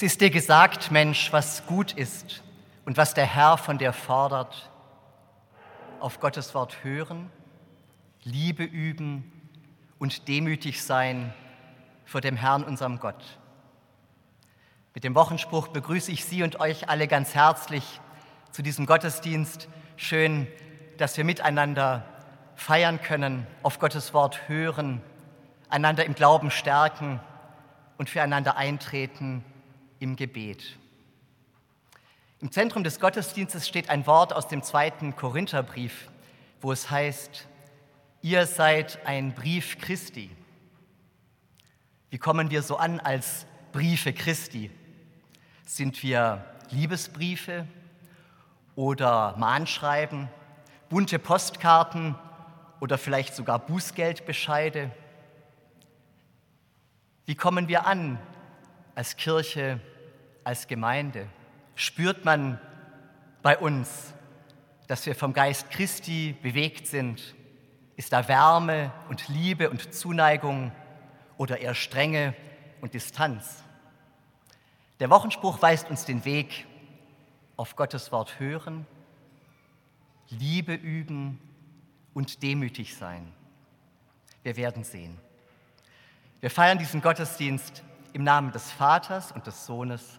Es ist dir gesagt, Mensch, was gut ist und was der Herr von dir fordert. Auf Gottes Wort hören, Liebe üben und demütig sein vor dem Herrn, unserem Gott. Mit dem Wochenspruch begrüße ich Sie und euch alle ganz herzlich zu diesem Gottesdienst. Schön, dass wir miteinander feiern können, auf Gottes Wort hören, einander im Glauben stärken und füreinander eintreten im Gebet. Im Zentrum des Gottesdienstes steht ein Wort aus dem zweiten Korintherbrief, wo es heißt, ihr seid ein Brief Christi. Wie kommen wir so an als Briefe Christi? Sind wir Liebesbriefe oder Mahnschreiben, bunte Postkarten oder vielleicht sogar Bußgeldbescheide? Wie kommen wir an als Kirche, als Gemeinde? Spürt man bei uns, dass wir vom Geist Christi bewegt sind? Ist da Wärme und Liebe und Zuneigung oder eher Strenge und Distanz? Der Wochenspruch weist uns den Weg auf Gottes Wort hören, Liebe üben und demütig sein. Wir werden sehen. Wir feiern diesen Gottesdienst im Namen des Vaters und des Sohnes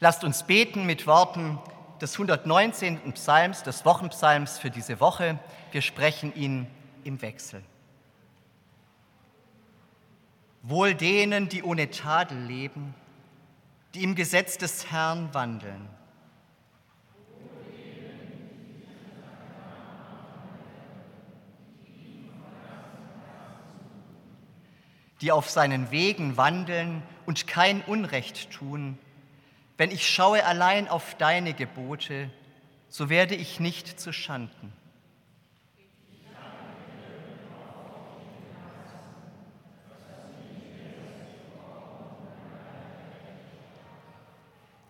Lasst uns beten mit Worten des 119. Psalms, des Wochenpsalms für diese Woche. Wir sprechen ihn im Wechsel. Wohl denen, die ohne Tadel leben, die im Gesetz des Herrn wandeln. die auf seinen Wegen wandeln und kein Unrecht tun, wenn ich schaue allein auf deine Gebote, so werde ich nicht zu Schanden.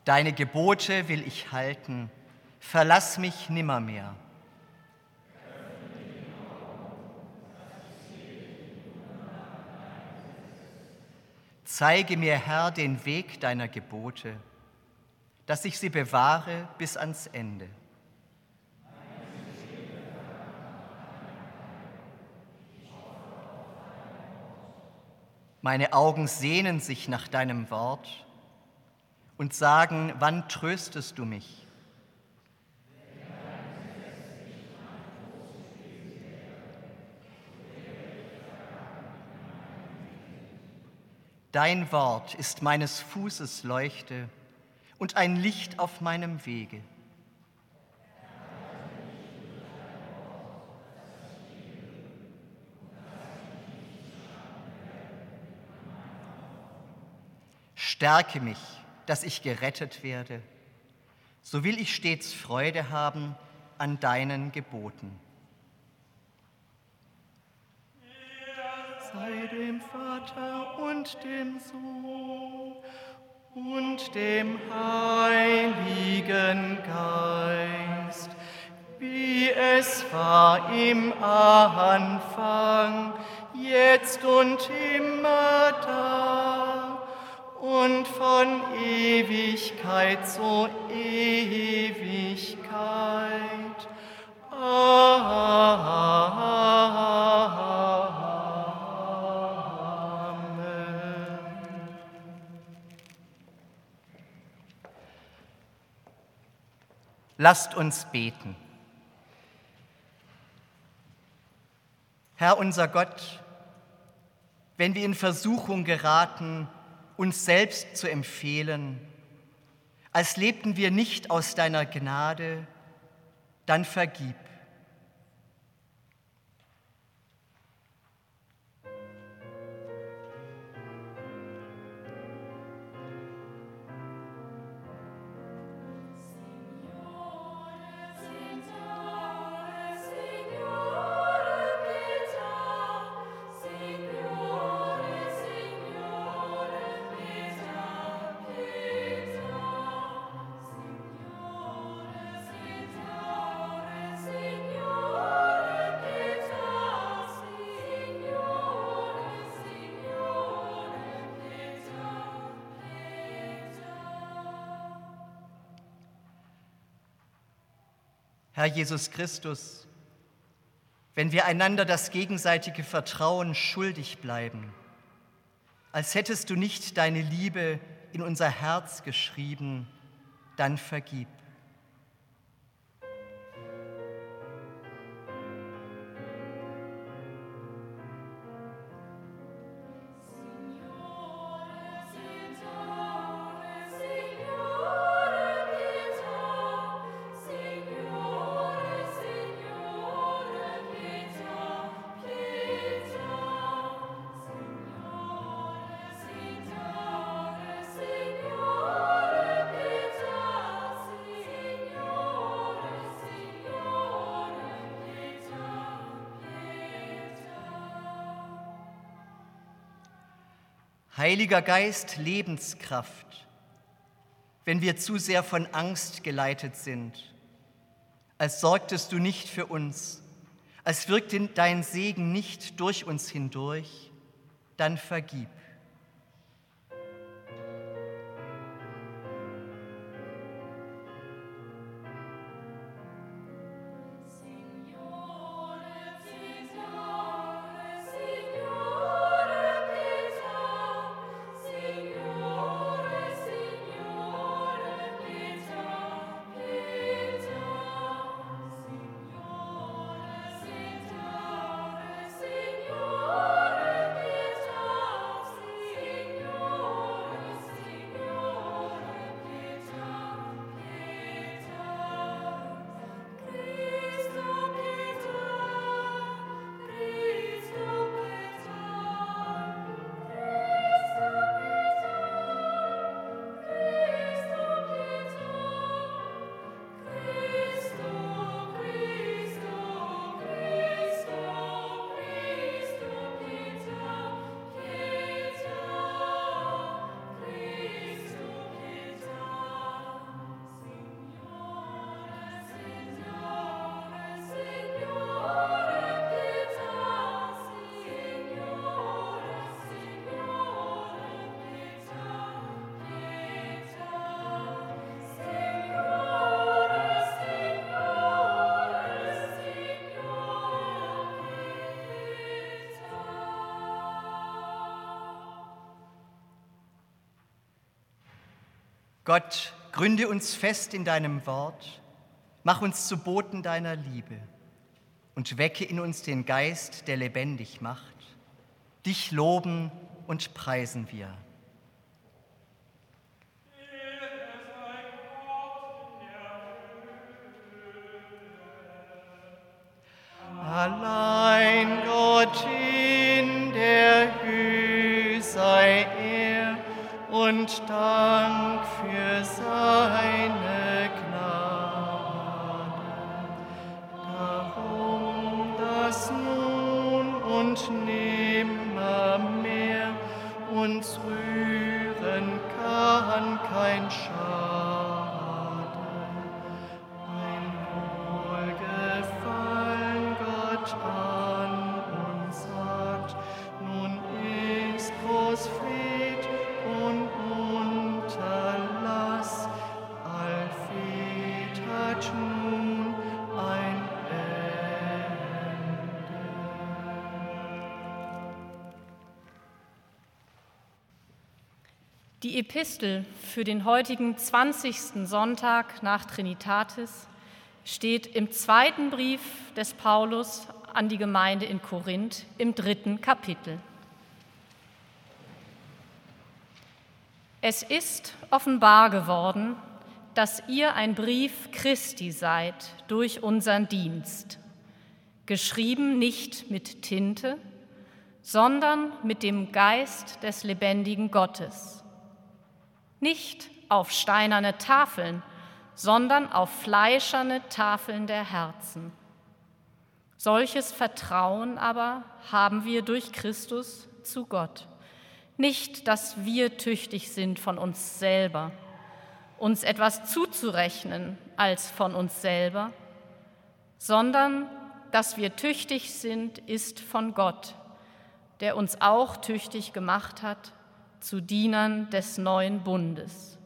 Deine Gebote will ich halten, verlass mich nimmermehr. Zeige mir, Herr, den Weg deiner Gebote, dass ich sie bewahre bis ans Ende. Meine Augen sehnen sich nach deinem Wort und sagen, wann tröstest du mich? Dein Wort ist meines Fußes Leuchte und ein Licht auf meinem Wege. Stärke mich, dass ich gerettet werde, so will ich stets Freude haben an deinen Geboten. sei dem Vater und dem Sohn und dem Heiligen Geist, wie es war im Anfang, jetzt und immer da und von Ewigkeit zu Ewigkeit. Lasst uns beten. Herr unser Gott, wenn wir in Versuchung geraten, uns selbst zu empfehlen, als lebten wir nicht aus deiner Gnade, dann vergib. Herr Jesus Christus, wenn wir einander das gegenseitige Vertrauen schuldig bleiben, als hättest du nicht deine Liebe in unser Herz geschrieben, dann vergib. Heiliger Geist, Lebenskraft, wenn wir zu sehr von Angst geleitet sind, als sorgtest du nicht für uns, als wirkte dein Segen nicht durch uns hindurch, dann vergib. Gott, gründe uns fest in deinem Wort, mach uns zu Boten deiner Liebe und wecke in uns den Geist, der lebendig macht. Dich loben und preisen wir. Und nimmermehr uns rühren kann kein Schaden. Epistel für den heutigen 20. Sonntag nach Trinitatis steht im zweiten Brief des Paulus an die Gemeinde in Korinth im dritten Kapitel. Es ist offenbar geworden, dass ihr ein Brief Christi seid durch unseren Dienst, geschrieben nicht mit Tinte, sondern mit dem Geist des lebendigen Gottes nicht auf steinerne Tafeln, sondern auf fleischerne Tafeln der Herzen. Solches Vertrauen aber haben wir durch Christus zu Gott. Nicht, dass wir tüchtig sind von uns selber, uns etwas zuzurechnen als von uns selber, sondern dass wir tüchtig sind, ist von Gott, der uns auch tüchtig gemacht hat zu Dienern des neuen Bundes,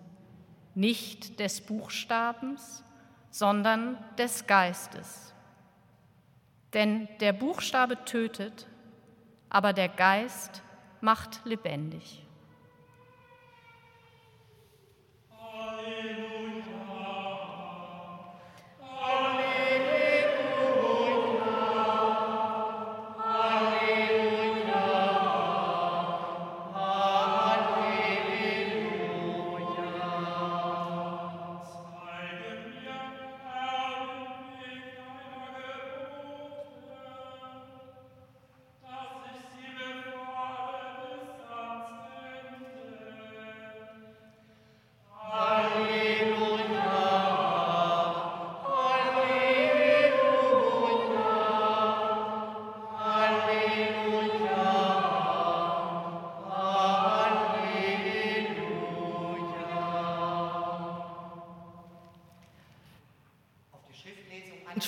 nicht des Buchstabens, sondern des Geistes. Denn der Buchstabe tötet, aber der Geist macht lebendig.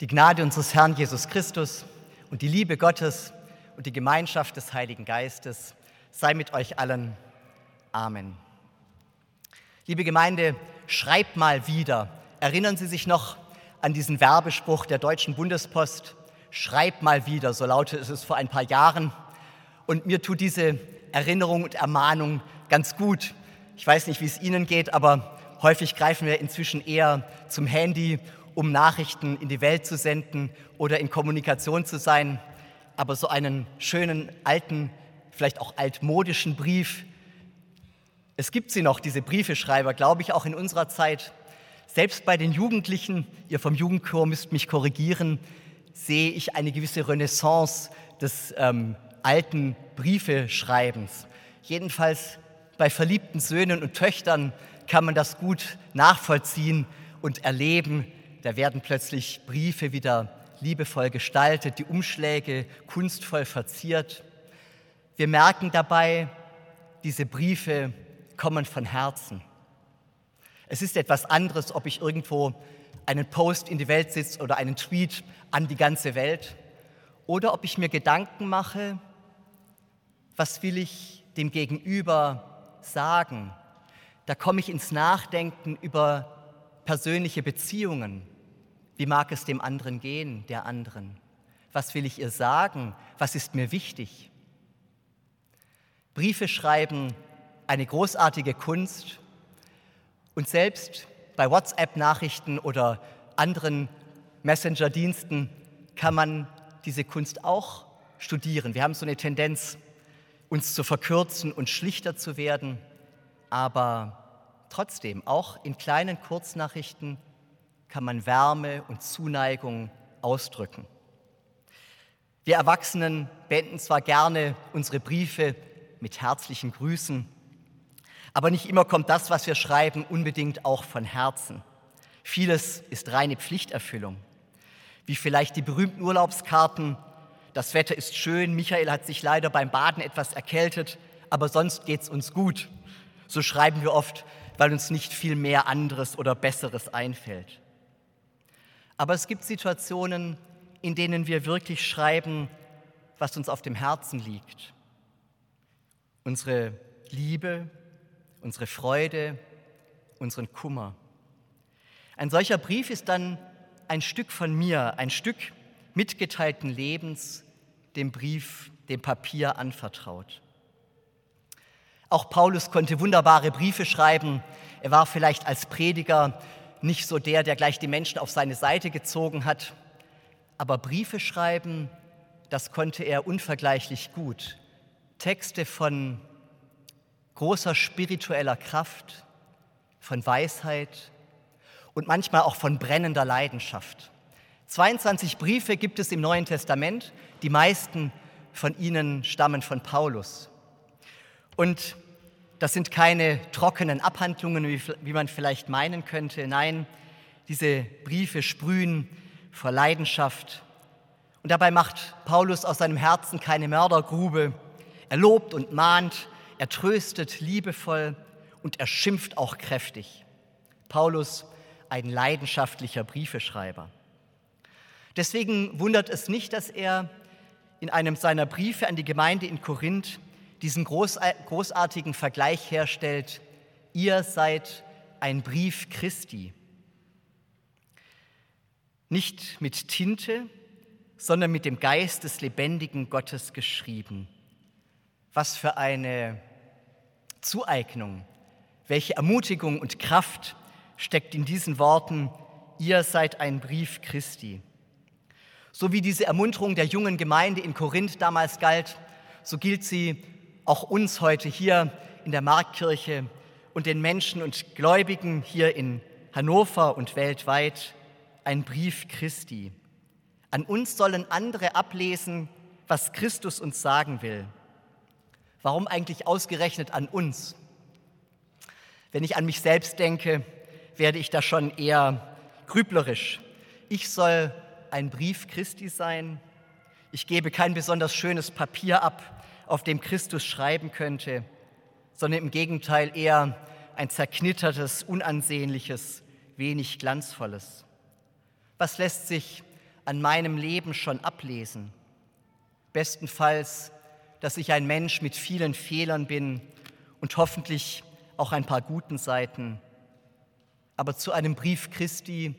Die Gnade unseres Herrn Jesus Christus und die Liebe Gottes und die Gemeinschaft des Heiligen Geistes sei mit euch allen. Amen. Liebe Gemeinde, schreibt mal wieder. Erinnern Sie sich noch an diesen Werbespruch der Deutschen Bundespost? Schreibt mal wieder, so lautete es vor ein paar Jahren. Und mir tut diese Erinnerung und Ermahnung ganz gut. Ich weiß nicht, wie es Ihnen geht, aber häufig greifen wir inzwischen eher zum Handy um Nachrichten in die Welt zu senden oder in Kommunikation zu sein. Aber so einen schönen alten, vielleicht auch altmodischen Brief, es gibt sie noch, diese Briefeschreiber, glaube ich, auch in unserer Zeit. Selbst bei den Jugendlichen, ihr vom Jugendchor müsst mich korrigieren, sehe ich eine gewisse Renaissance des ähm, alten Briefeschreibens. Jedenfalls bei verliebten Söhnen und Töchtern kann man das gut nachvollziehen und erleben, da werden plötzlich Briefe wieder liebevoll gestaltet, die Umschläge kunstvoll verziert. Wir merken dabei, diese Briefe kommen von Herzen. Es ist etwas anderes, ob ich irgendwo einen Post in die Welt sitze oder einen Tweet an die ganze Welt oder ob ich mir Gedanken mache, was will ich dem Gegenüber sagen. Da komme ich ins Nachdenken über persönliche Beziehungen. Wie mag es dem anderen gehen, der anderen? Was will ich ihr sagen? Was ist mir wichtig? Briefe schreiben, eine großartige Kunst. Und selbst bei WhatsApp-Nachrichten oder anderen Messenger-Diensten kann man diese Kunst auch studieren. Wir haben so eine Tendenz, uns zu verkürzen und schlichter zu werden. Aber trotzdem, auch in kleinen Kurznachrichten kann man Wärme und Zuneigung ausdrücken. Wir Erwachsenen beenden zwar gerne unsere Briefe mit herzlichen Grüßen, aber nicht immer kommt das, was wir schreiben, unbedingt auch von Herzen. Vieles ist reine Pflichterfüllung, wie vielleicht die berühmten Urlaubskarten. Das Wetter ist schön, Michael hat sich leider beim Baden etwas erkältet, aber sonst geht es uns gut. So schreiben wir oft, weil uns nicht viel mehr anderes oder Besseres einfällt. Aber es gibt Situationen, in denen wir wirklich schreiben, was uns auf dem Herzen liegt. Unsere Liebe, unsere Freude, unseren Kummer. Ein solcher Brief ist dann ein Stück von mir, ein Stück mitgeteilten Lebens, dem Brief, dem Papier anvertraut. Auch Paulus konnte wunderbare Briefe schreiben. Er war vielleicht als Prediger nicht so der, der gleich die Menschen auf seine Seite gezogen hat, aber Briefe schreiben, das konnte er unvergleichlich gut. Texte von großer spiritueller Kraft, von Weisheit und manchmal auch von brennender Leidenschaft. 22 Briefe gibt es im Neuen Testament, die meisten von ihnen stammen von Paulus. Und das sind keine trockenen Abhandlungen, wie, man vielleicht meinen könnte. Nein, diese Briefe sprühen vor Leidenschaft. Und dabei macht Paulus aus seinem Herzen keine Mördergrube. Er lobt und mahnt, er tröstet liebevoll und er schimpft auch kräftig. Paulus, ein leidenschaftlicher Briefeschreiber. Deswegen wundert es nicht, dass er in einem seiner Briefe an die Gemeinde in Korinth diesen großartigen Vergleich herstellt, ihr seid ein Brief Christi. Nicht mit Tinte, sondern mit dem Geist des lebendigen Gottes geschrieben. Was für eine Zueignung, welche Ermutigung und Kraft steckt in diesen Worten, ihr seid ein Brief Christi. So wie diese Ermunterung der jungen Gemeinde in Korinth damals galt, so gilt sie auch uns heute hier in der Marktkirche und den Menschen und Gläubigen hier in Hannover und weltweit ein Brief Christi. An uns sollen andere ablesen, was Christus uns sagen will. Warum eigentlich ausgerechnet an uns? Wenn ich an mich selbst denke, werde ich da schon eher grüblerisch. Ich soll ein Brief Christi sein. Ich gebe kein besonders schönes Papier ab, auf dem Christus schreiben könnte, sondern im Gegenteil eher ein zerknittertes, unansehnliches, wenig glanzvolles. Was lässt sich an meinem Leben schon ablesen. Bestenfalls, dass ich ein Mensch mit vielen Fehlern bin und hoffentlich auch ein paar guten Seiten. Aber zu einem Brief Christi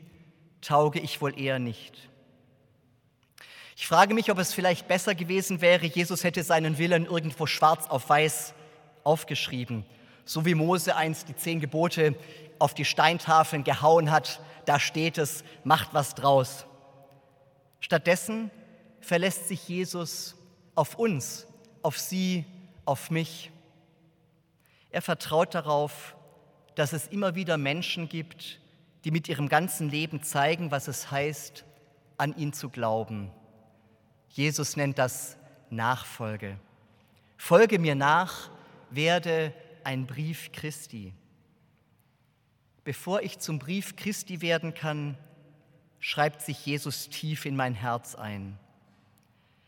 tauge ich wohl eher nicht. Ich frage mich, ob es vielleicht besser gewesen wäre, Jesus hätte seinen Willen irgendwo schwarz auf weiß aufgeschrieben, so wie Mose einst die zehn Gebote auf die Steintafeln gehauen hat, da steht es, macht was draus. Stattdessen verlässt sich Jesus auf uns, auf sie, auf mich. Er vertraut darauf, dass es immer wieder Menschen gibt, die mit ihrem ganzen Leben zeigen, was es heißt, an ihn zu glauben. Jesus nennt das Nachfolge. Folge mir nach, werde ein Brief Christi. Bevor ich zum Brief Christi werden kann, schreibt sich Jesus tief in mein Herz ein.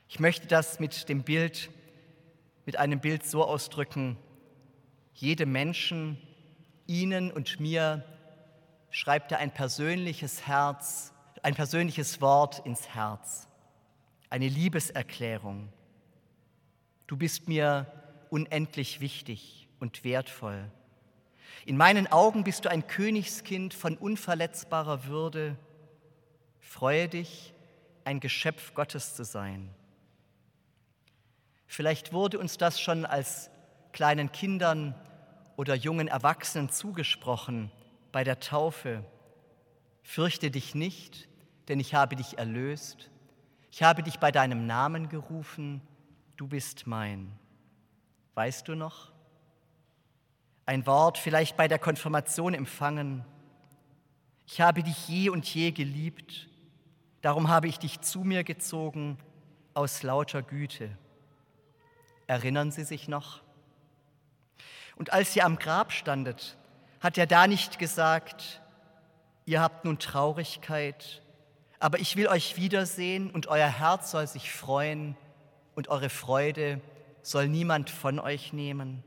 Ich möchte das mit dem Bild, mit einem Bild so ausdrücken, jedem Menschen, Ihnen und mir schreibt er ein persönliches Herz, ein persönliches Wort ins Herz, eine Liebeserklärung. Du bist mir unendlich wichtig und wertvoll. In meinen Augen bist du ein Königskind von unverletzbarer Würde. Freue dich, ein Geschöpf Gottes zu sein. Vielleicht wurde uns das schon als kleinen Kindern oder jungen Erwachsenen zugesprochen bei der Taufe. Fürchte dich nicht, denn ich habe dich erlöst. Ich habe dich bei deinem Namen gerufen, du bist mein. Weißt du noch? ein Wort vielleicht bei der Konfirmation empfangen. Ich habe dich je und je geliebt, darum habe ich dich zu mir gezogen aus lauter Güte. Erinnern Sie sich noch? Und als ihr am Grab standet, hat er da nicht gesagt, ihr habt nun Traurigkeit, aber ich will euch wiedersehen und euer Herz soll sich freuen und eure Freude soll niemand von euch nehmen.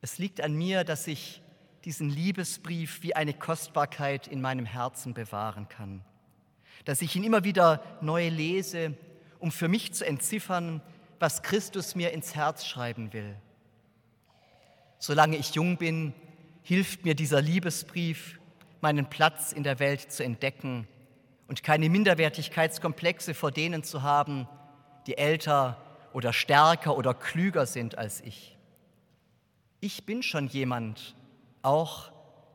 Es liegt an mir, dass ich diesen Liebesbrief wie eine Kostbarkeit in meinem Herzen bewahren kann, dass ich ihn immer wieder neu lese, um für mich zu entziffern, was Christus mir ins Herz schreiben will. Solange ich jung bin, hilft mir dieser Liebesbrief, meinen Platz in der Welt zu entdecken und keine Minderwertigkeitskomplexe vor denen zu haben, die älter oder stärker oder klüger sind als ich. Ich bin schon jemand, auch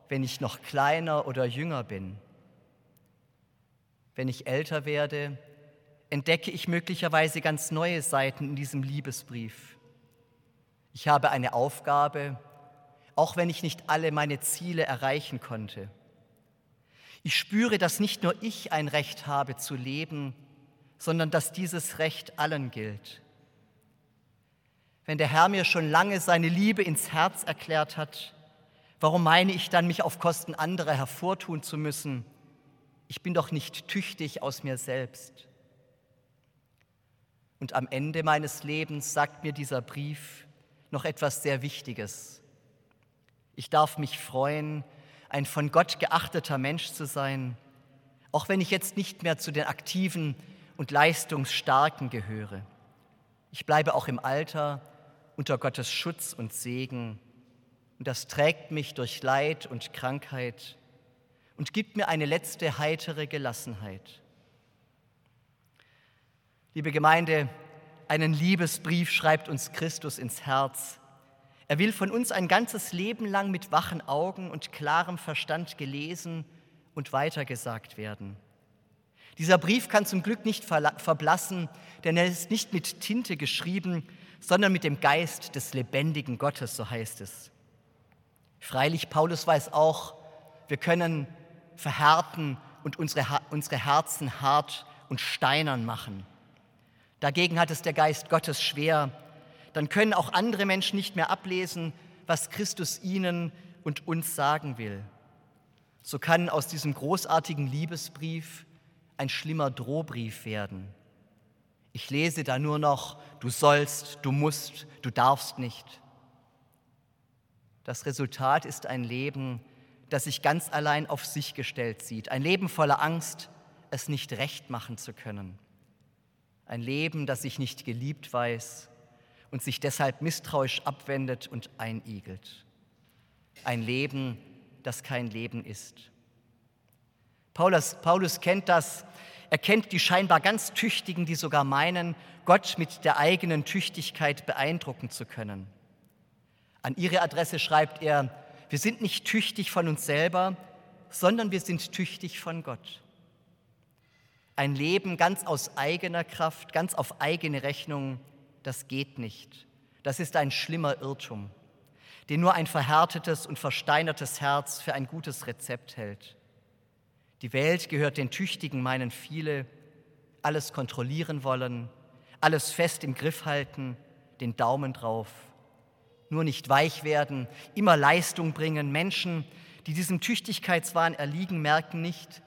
wenn ich noch kleiner oder jünger bin. Wenn ich älter werde, entdecke ich möglicherweise ganz neue Seiten in diesem Liebesbrief. Ich habe eine Aufgabe, auch wenn ich nicht alle meine Ziele erreichen konnte. Ich spüre, dass nicht nur ich ein Recht habe zu leben, sondern dass dieses Recht allen gilt. Wenn der Herr mir schon lange seine Liebe ins Herz erklärt hat, warum meine ich dann, mich auf Kosten anderer hervortun zu müssen? Ich bin doch nicht tüchtig aus mir selbst. Und am Ende meines Lebens sagt mir dieser Brief noch etwas sehr Wichtiges. Ich darf mich freuen, ein von Gott geachteter Mensch zu sein, auch wenn ich jetzt nicht mehr zu den Aktiven und Leistungsstarken gehöre. Ich bleibe auch im Alter unter Gottes Schutz und Segen. Und das trägt mich durch Leid und Krankheit und gibt mir eine letzte heitere Gelassenheit. Liebe Gemeinde, einen Liebesbrief schreibt uns Christus ins Herz. Er will von uns ein ganzes Leben lang mit wachen Augen und klarem Verstand gelesen und weitergesagt werden. Dieser Brief kann zum Glück nicht verblassen, denn er ist nicht mit Tinte geschrieben, sondern mit dem Geist des lebendigen Gottes, so heißt es. Freilich, Paulus weiß auch, wir können verhärten und unsere, unsere Herzen hart und steinern machen. Dagegen hat es der Geist Gottes schwer. Dann können auch andere Menschen nicht mehr ablesen, was Christus ihnen und uns sagen will. So kann aus diesem großartigen Liebesbrief ein schlimmer Drohbrief werden. Ich lese da nur noch, du sollst, du musst, du darfst nicht. Das Resultat ist ein Leben, das sich ganz allein auf sich gestellt sieht. Ein Leben voller Angst, es nicht recht machen zu können. Ein Leben, das sich nicht geliebt weiß und sich deshalb misstrauisch abwendet und einigelt. Ein Leben, das kein Leben ist. Paulus, Paulus kennt das. Er kennt die scheinbar ganz Tüchtigen, die sogar meinen, Gott mit der eigenen Tüchtigkeit beeindrucken zu können. An ihre Adresse schreibt er, wir sind nicht tüchtig von uns selber, sondern wir sind tüchtig von Gott. Ein Leben ganz aus eigener Kraft, ganz auf eigene Rechnung, das geht nicht. Das ist ein schlimmer Irrtum, den nur ein verhärtetes und versteinertes Herz für ein gutes Rezept hält. Die Welt gehört den Tüchtigen, meinen viele, alles kontrollieren wollen, alles fest im Griff halten, den Daumen drauf. Nur nicht weich werden, immer Leistung bringen. Menschen, die diesem Tüchtigkeitswahn erliegen, merken nicht,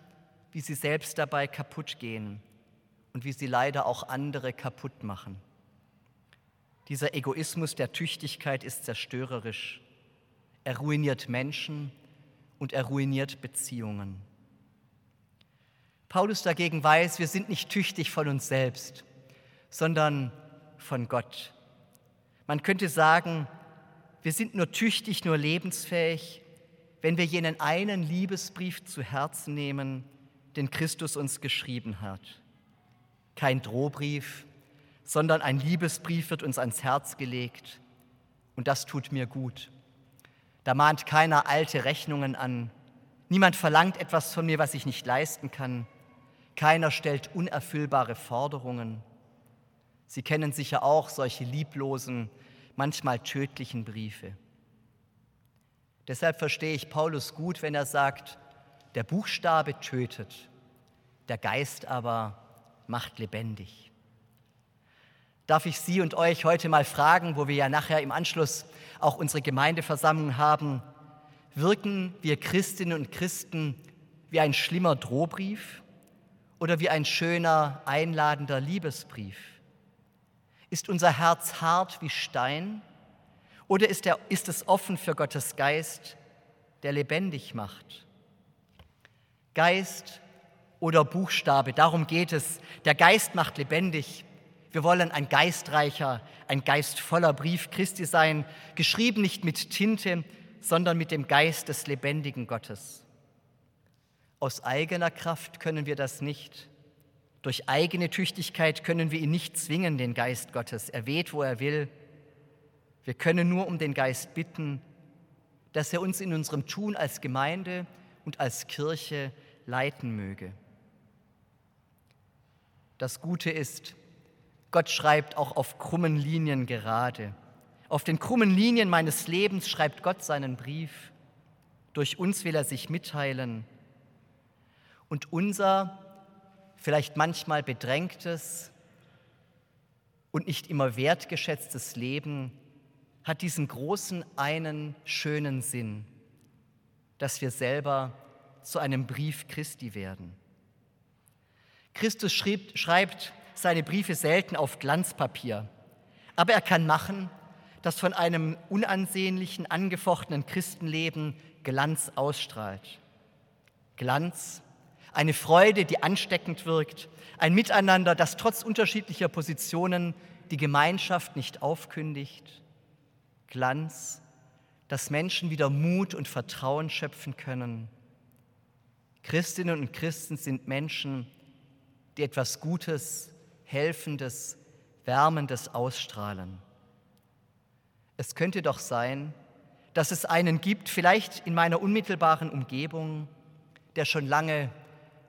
wie sie selbst dabei kaputt gehen und wie sie leider auch andere kaputt machen. Dieser Egoismus der Tüchtigkeit ist zerstörerisch. Er ruiniert Menschen und er ruiniert Beziehungen. Paulus dagegen weiß, wir sind nicht tüchtig von uns selbst, sondern von Gott. Man könnte sagen, wir sind nur tüchtig, nur lebensfähig, wenn wir jenen einen Liebesbrief zu Herzen nehmen, den Christus uns geschrieben hat. Kein Drohbrief, sondern ein Liebesbrief wird uns ans Herz gelegt und das tut mir gut. Da mahnt keiner alte Rechnungen an, niemand verlangt etwas von mir, was ich nicht leisten kann, keiner stellt unerfüllbare Forderungen. Sie kennen sicher auch solche lieblosen, manchmal tödlichen Briefe. Deshalb verstehe ich Paulus gut, wenn er sagt, der Buchstabe tötet, der Geist aber macht lebendig. Darf ich Sie und euch heute mal fragen, wo wir ja nachher im Anschluss auch unsere Gemeindeversammlung haben, wirken wir Christinnen und Christen wie ein schlimmer Drohbrief oder wie ein schöner, einladender Liebesbrief? Ist unser Herz hart wie Stein oder ist, er, ist es offen für Gottes Geist, der lebendig macht? Geist oder Buchstabe, darum geht es. Der Geist macht lebendig. Wir wollen ein geistreicher, ein geistvoller Brief Christi sein, geschrieben nicht mit Tinte, sondern mit dem Geist des lebendigen Gottes. Aus eigener Kraft können wir das nicht. Durch eigene Tüchtigkeit können wir ihn nicht zwingen, den Geist Gottes. Er weht, wo er will. Wir können nur um den Geist bitten, dass er uns in unserem Tun als Gemeinde und als Kirche leiten möge. Das Gute ist, Gott schreibt auch auf krummen Linien gerade. Auf den krummen Linien meines Lebens schreibt Gott seinen Brief. Durch uns will er sich mitteilen. Und unser vielleicht manchmal bedrängtes und nicht immer wertgeschätztes Leben hat diesen großen einen schönen Sinn, dass wir selber zu einem Brief Christi werden. Christus schrieb, schreibt seine Briefe selten auf Glanzpapier, aber er kann machen, dass von einem unansehnlichen, angefochtenen Christenleben Glanz ausstrahlt. Glanz, eine Freude, die ansteckend wirkt, ein Miteinander, das trotz unterschiedlicher Positionen die Gemeinschaft nicht aufkündigt, Glanz, dass Menschen wieder Mut und Vertrauen schöpfen können. Christinnen und Christen sind Menschen, die etwas Gutes, Helfendes, Wärmendes ausstrahlen. Es könnte doch sein, dass es einen gibt, vielleicht in meiner unmittelbaren Umgebung, der schon lange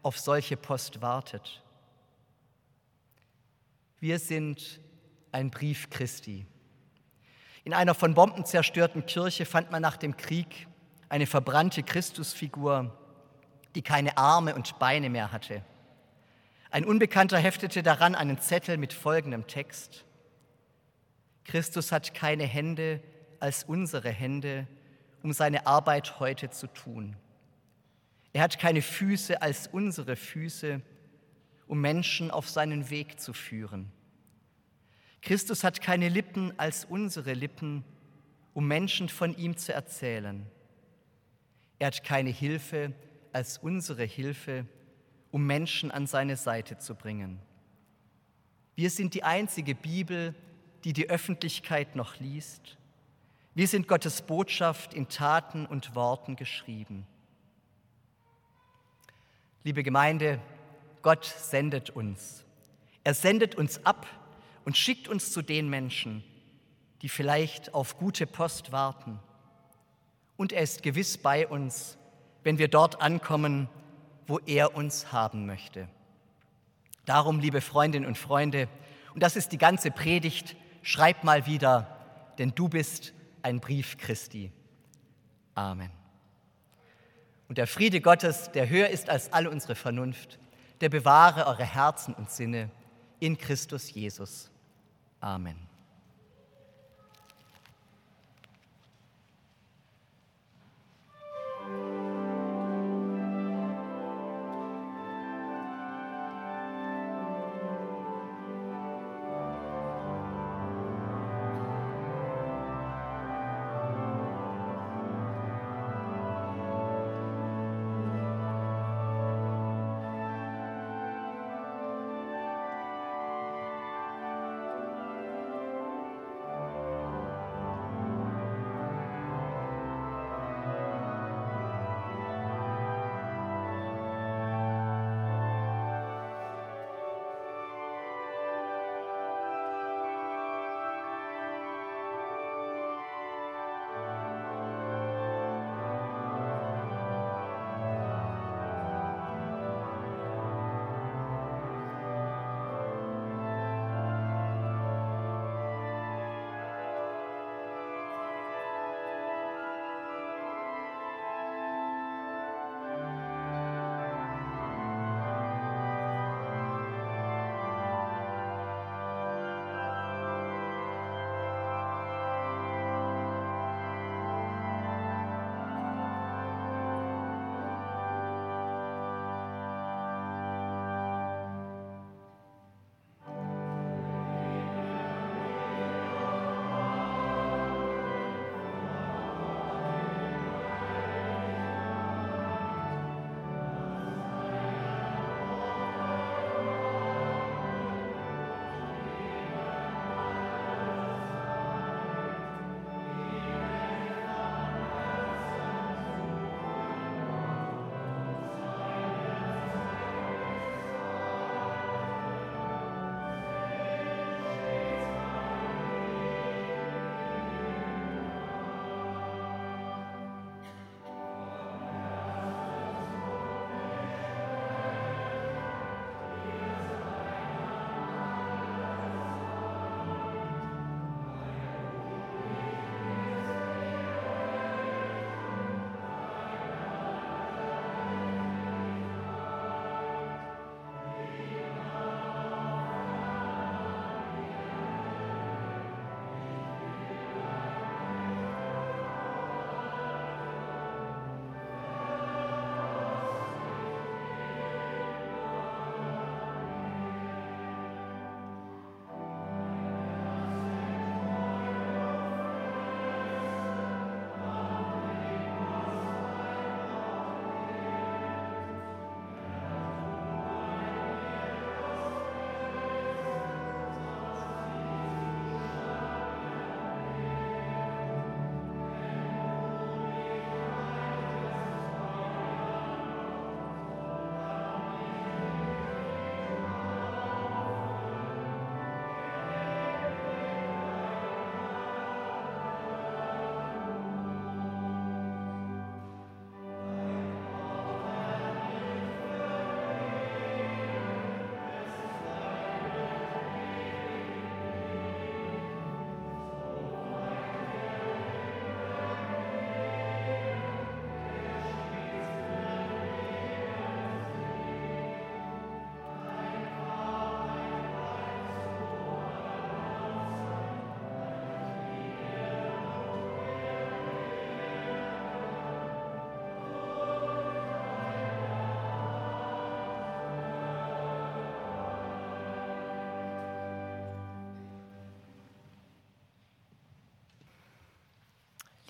auf solche Post wartet. Wir sind ein Brief Christi. In einer von Bomben zerstörten Kirche fand man nach dem Krieg eine verbrannte Christusfigur, die keine Arme und Beine mehr hatte. Ein Unbekannter heftete daran einen Zettel mit folgendem Text. Christus hat keine Hände als unsere Hände, um seine Arbeit heute zu tun. Er hat keine Füße als unsere Füße, um Menschen auf seinen Weg zu führen. Christus hat keine Lippen als unsere Lippen, um Menschen von ihm zu erzählen. Er hat keine Hilfe als unsere Hilfe, um Menschen an seine Seite zu bringen. Wir sind die einzige Bibel, die die Öffentlichkeit noch liest. Wir sind Gottes Botschaft in Taten und Worten geschrieben. Liebe Gemeinde, Gott sendet uns. Er sendet uns ab und schickt uns zu den Menschen, die vielleicht auf gute Post warten. Und er ist gewiss bei uns, wenn wir dort ankommen, wo er uns haben möchte. Darum, liebe Freundinnen und Freunde, und das ist die ganze Predigt, schreib mal wieder, denn du bist ein Brief Christi. Amen. Und der Friede Gottes, der höher ist als alle unsere Vernunft, der bewahre eure Herzen und Sinne in Christus Jesus. Amen.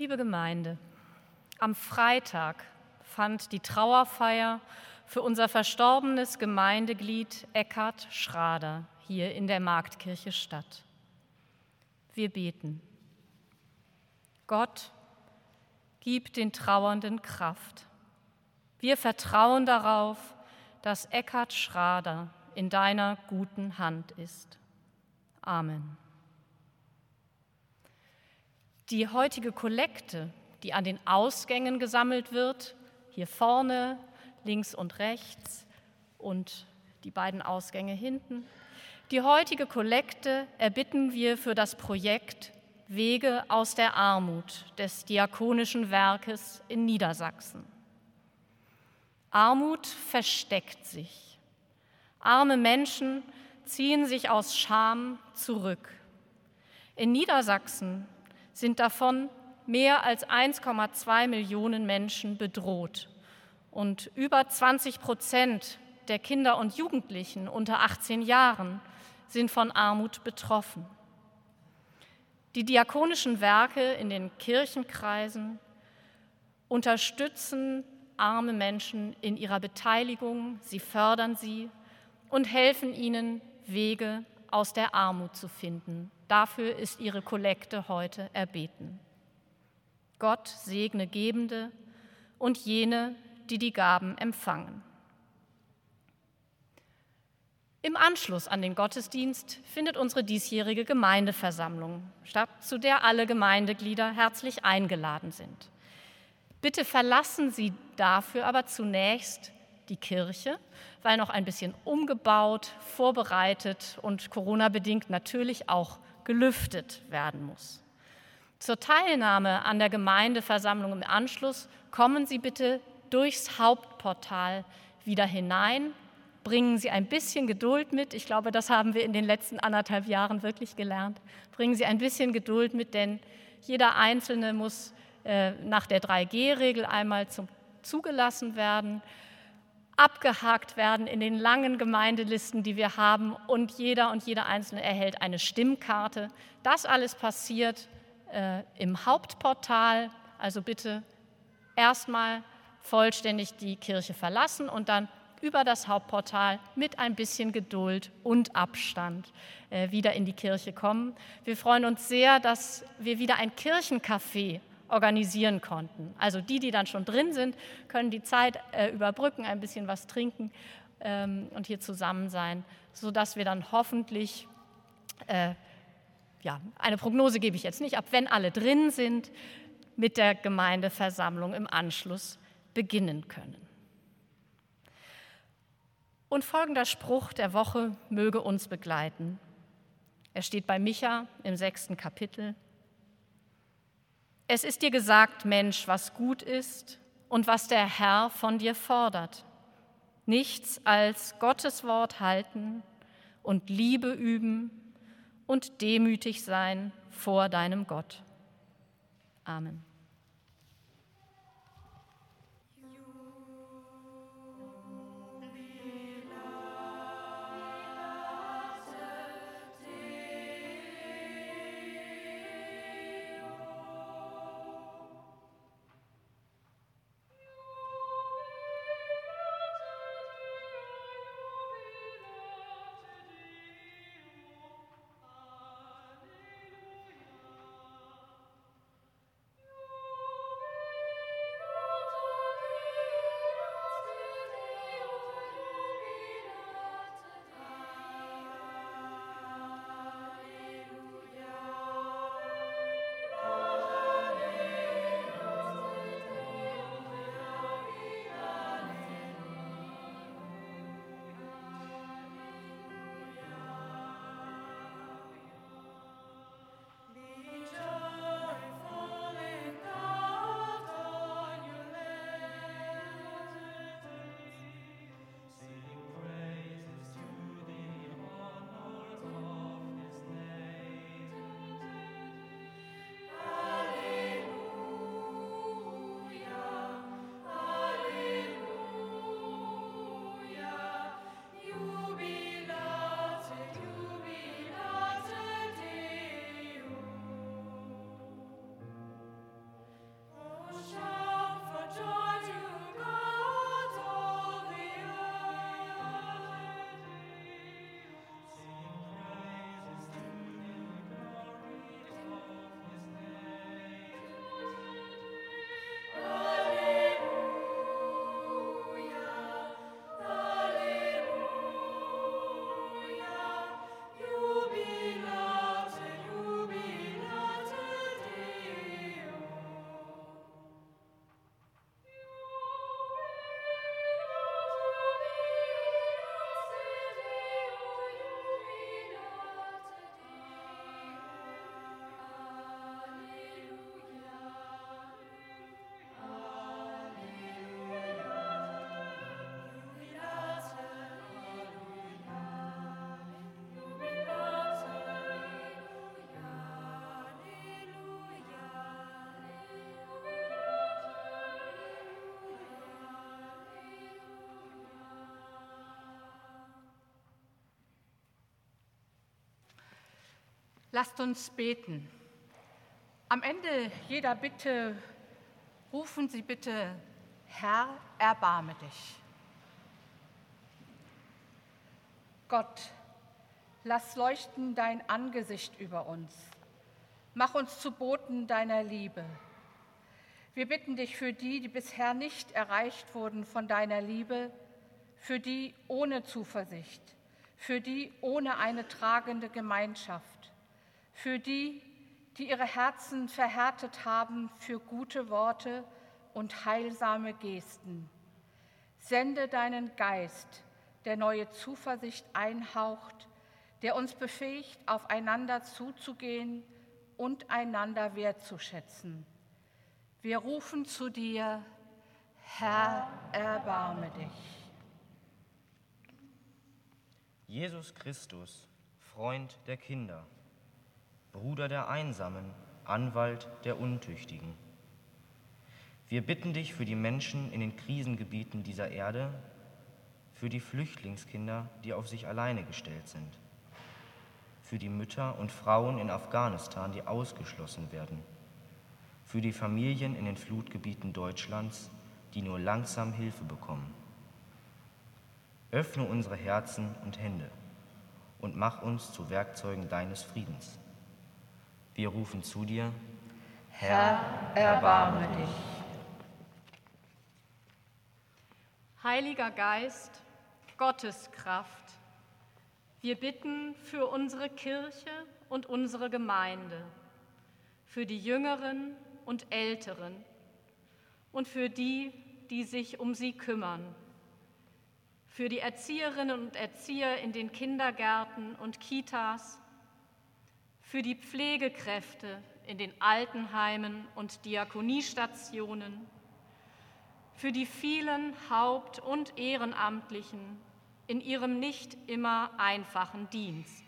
Liebe Gemeinde, am Freitag fand die Trauerfeier für unser verstorbenes Gemeindeglied Eckhard Schrader hier in der Marktkirche Stadt. Wir beten. Gott, gib den Trauernden Kraft. Wir vertrauen darauf, dass Eckhard Schrader in deiner guten Hand ist. Amen. Die heutige Kollekte, die an den Ausgängen gesammelt wird, hier vorne, links und rechts und die beiden Ausgänge hinten, die heutige Kollekte erbitten wir für das Projekt Wege aus der Armut des Diakonischen Werkes in Niedersachsen. Armut versteckt sich. Arme Menschen ziehen sich aus Scham zurück. In Niedersachsen sind davon mehr als 1,2 Millionen Menschen bedroht und über 20 Prozent der Kinder und Jugendlichen unter 18 Jahren sind von Armut betroffen. Die diakonischen Werke in den Kirchenkreisen unterstützen arme Menschen in ihrer Beteiligung, sie fördern sie und helfen ihnen, Wege aus der Armut zu finden. Dafür ist ihre Kollekte heute erbeten. Gott segne Gebende und jene, die die Gaben empfangen. Im Anschluss an den Gottesdienst findet unsere diesjährige Gemeindeversammlung statt, zu der alle Gemeindeglieder herzlich eingeladen sind. Bitte verlassen Sie dafür aber zunächst die Kirche, weil noch ein bisschen umgebaut, vorbereitet und Corona-bedingt natürlich auch gelüftet werden muss. Zur Teilnahme an der Gemeindeversammlung im Anschluss kommen Sie bitte durchs Hauptportal wieder hinein. Bringen Sie ein bisschen Geduld mit. Ich glaube, das haben wir in den letzten anderthalb Jahren wirklich gelernt. Bringen Sie ein bisschen Geduld mit, denn jeder Einzelne muss äh, nach der 3G-Regel einmal zum, zugelassen werden, abgehakt werden in den langen Gemeindelisten, die wir haben, und jeder und jeder Einzelne erhält eine Stimmkarte. Das alles passiert äh, im Hauptportal, also bitte erstmal vollständig die Kirche verlassen und dann über das Hauptportal mit ein bisschen Geduld und Abstand äh, wieder in die Kirche kommen. Wir freuen uns sehr, dass wir wieder ein Kirchencafé organisieren konnten. Also die, die dann schon drin sind, können die Zeit äh, überbrücken, ein bisschen was trinken ähm, und hier zusammen sein, sodass wir dann hoffentlich, äh, ja, eine Prognose gebe ich jetzt nicht, ab wenn alle drin sind, mit der Gemeindeversammlung im Anschluss beginnen können. Und folgender Spruch der Woche möge uns begleiten. Er steht bei Micha im sechsten Kapitel. Es ist dir gesagt, Mensch, was gut ist und was der Herr von dir fordert. Nichts als Gottes Wort halten und Liebe üben und demütig sein vor deinem Gott. Amen. Lasst uns beten. Am Ende jeder Bitte rufen Sie bitte, Herr, erbarme dich. Gott, lass leuchten dein Angesicht über uns. Mach uns zu Boten deiner Liebe. Wir bitten dich für die, die bisher nicht erreicht wurden von deiner Liebe, für die ohne Zuversicht, für die ohne eine tragende Gemeinschaft, für die, die ihre Herzen verhärtet haben für gute Worte und heilsame Gesten. Sende deinen Geist, der neue Zuversicht einhaucht, der uns befähigt, aufeinander zuzugehen und einander wertzuschätzen. Wir rufen zu dir, Herr, erbarme dich. Jesus Christus, Freund der Kinder, Bruder der Einsamen, Anwalt der Untüchtigen. Wir bitten dich für die Menschen in den Krisengebieten dieser Erde, für die Flüchtlingskinder, die auf sich alleine gestellt sind, für die Mütter und Frauen in Afghanistan, die ausgeschlossen werden, für die Familien in den Flutgebieten Deutschlands, die nur langsam Hilfe bekommen. Öffne unsere Herzen und Hände und mach uns zu Werkzeugen deines Friedens. Wir rufen zu dir, Herr, erbarme dich. Heiliger Geist, Gottes Kraft, wir bitten für unsere Kirche und unsere Gemeinde, für die Jüngeren und Älteren und für die, die sich um sie kümmern, für die Erzieherinnen und Erzieher in den Kindergärten und Kitas, für die Pflegekräfte in den Altenheimen und Diakoniestationen, für die vielen Haupt- und Ehrenamtlichen in ihrem nicht immer einfachen Dienst.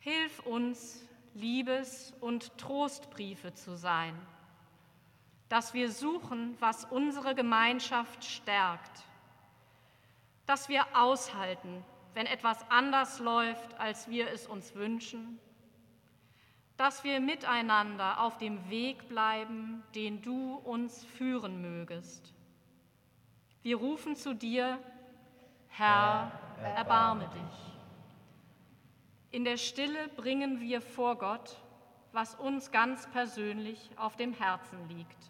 Hilf uns, Liebes- und Trostbriefe zu sein, dass wir suchen, was unsere Gemeinschaft stärkt, dass wir aushalten, wenn etwas anders läuft, als wir es uns wünschen, dass wir miteinander auf dem Weg bleiben, den du uns führen mögest. Wir rufen zu dir, Herr, erbarme dich. In der Stille bringen wir vor Gott, was uns ganz persönlich auf dem Herzen liegt.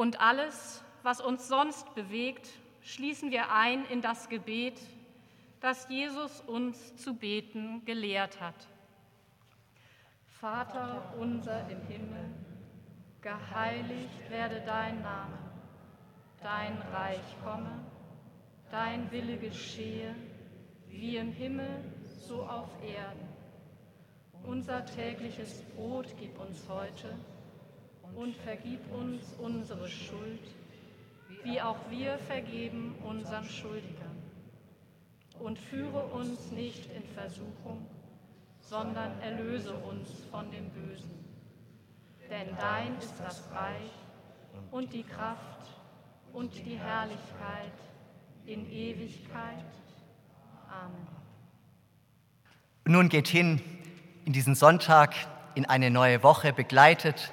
Und alles, was uns sonst bewegt, schließen wir ein in das Gebet, das Jesus uns zu beten gelehrt hat. Vater unser im Himmel, geheiligt werde dein Name, dein Reich komme, dein Wille geschehe, wie im Himmel, so auf Erden. Unser tägliches Brot gib uns heute und vergib uns unsere Schuld, wie auch wir vergeben unseren Schuldigern. Und führe uns nicht in Versuchung, sondern erlöse uns von dem Bösen. Denn dein ist das Reich und die Kraft und die Herrlichkeit in Ewigkeit. Amen. Nun geht hin in diesen Sonntag, in eine neue Woche, begleitet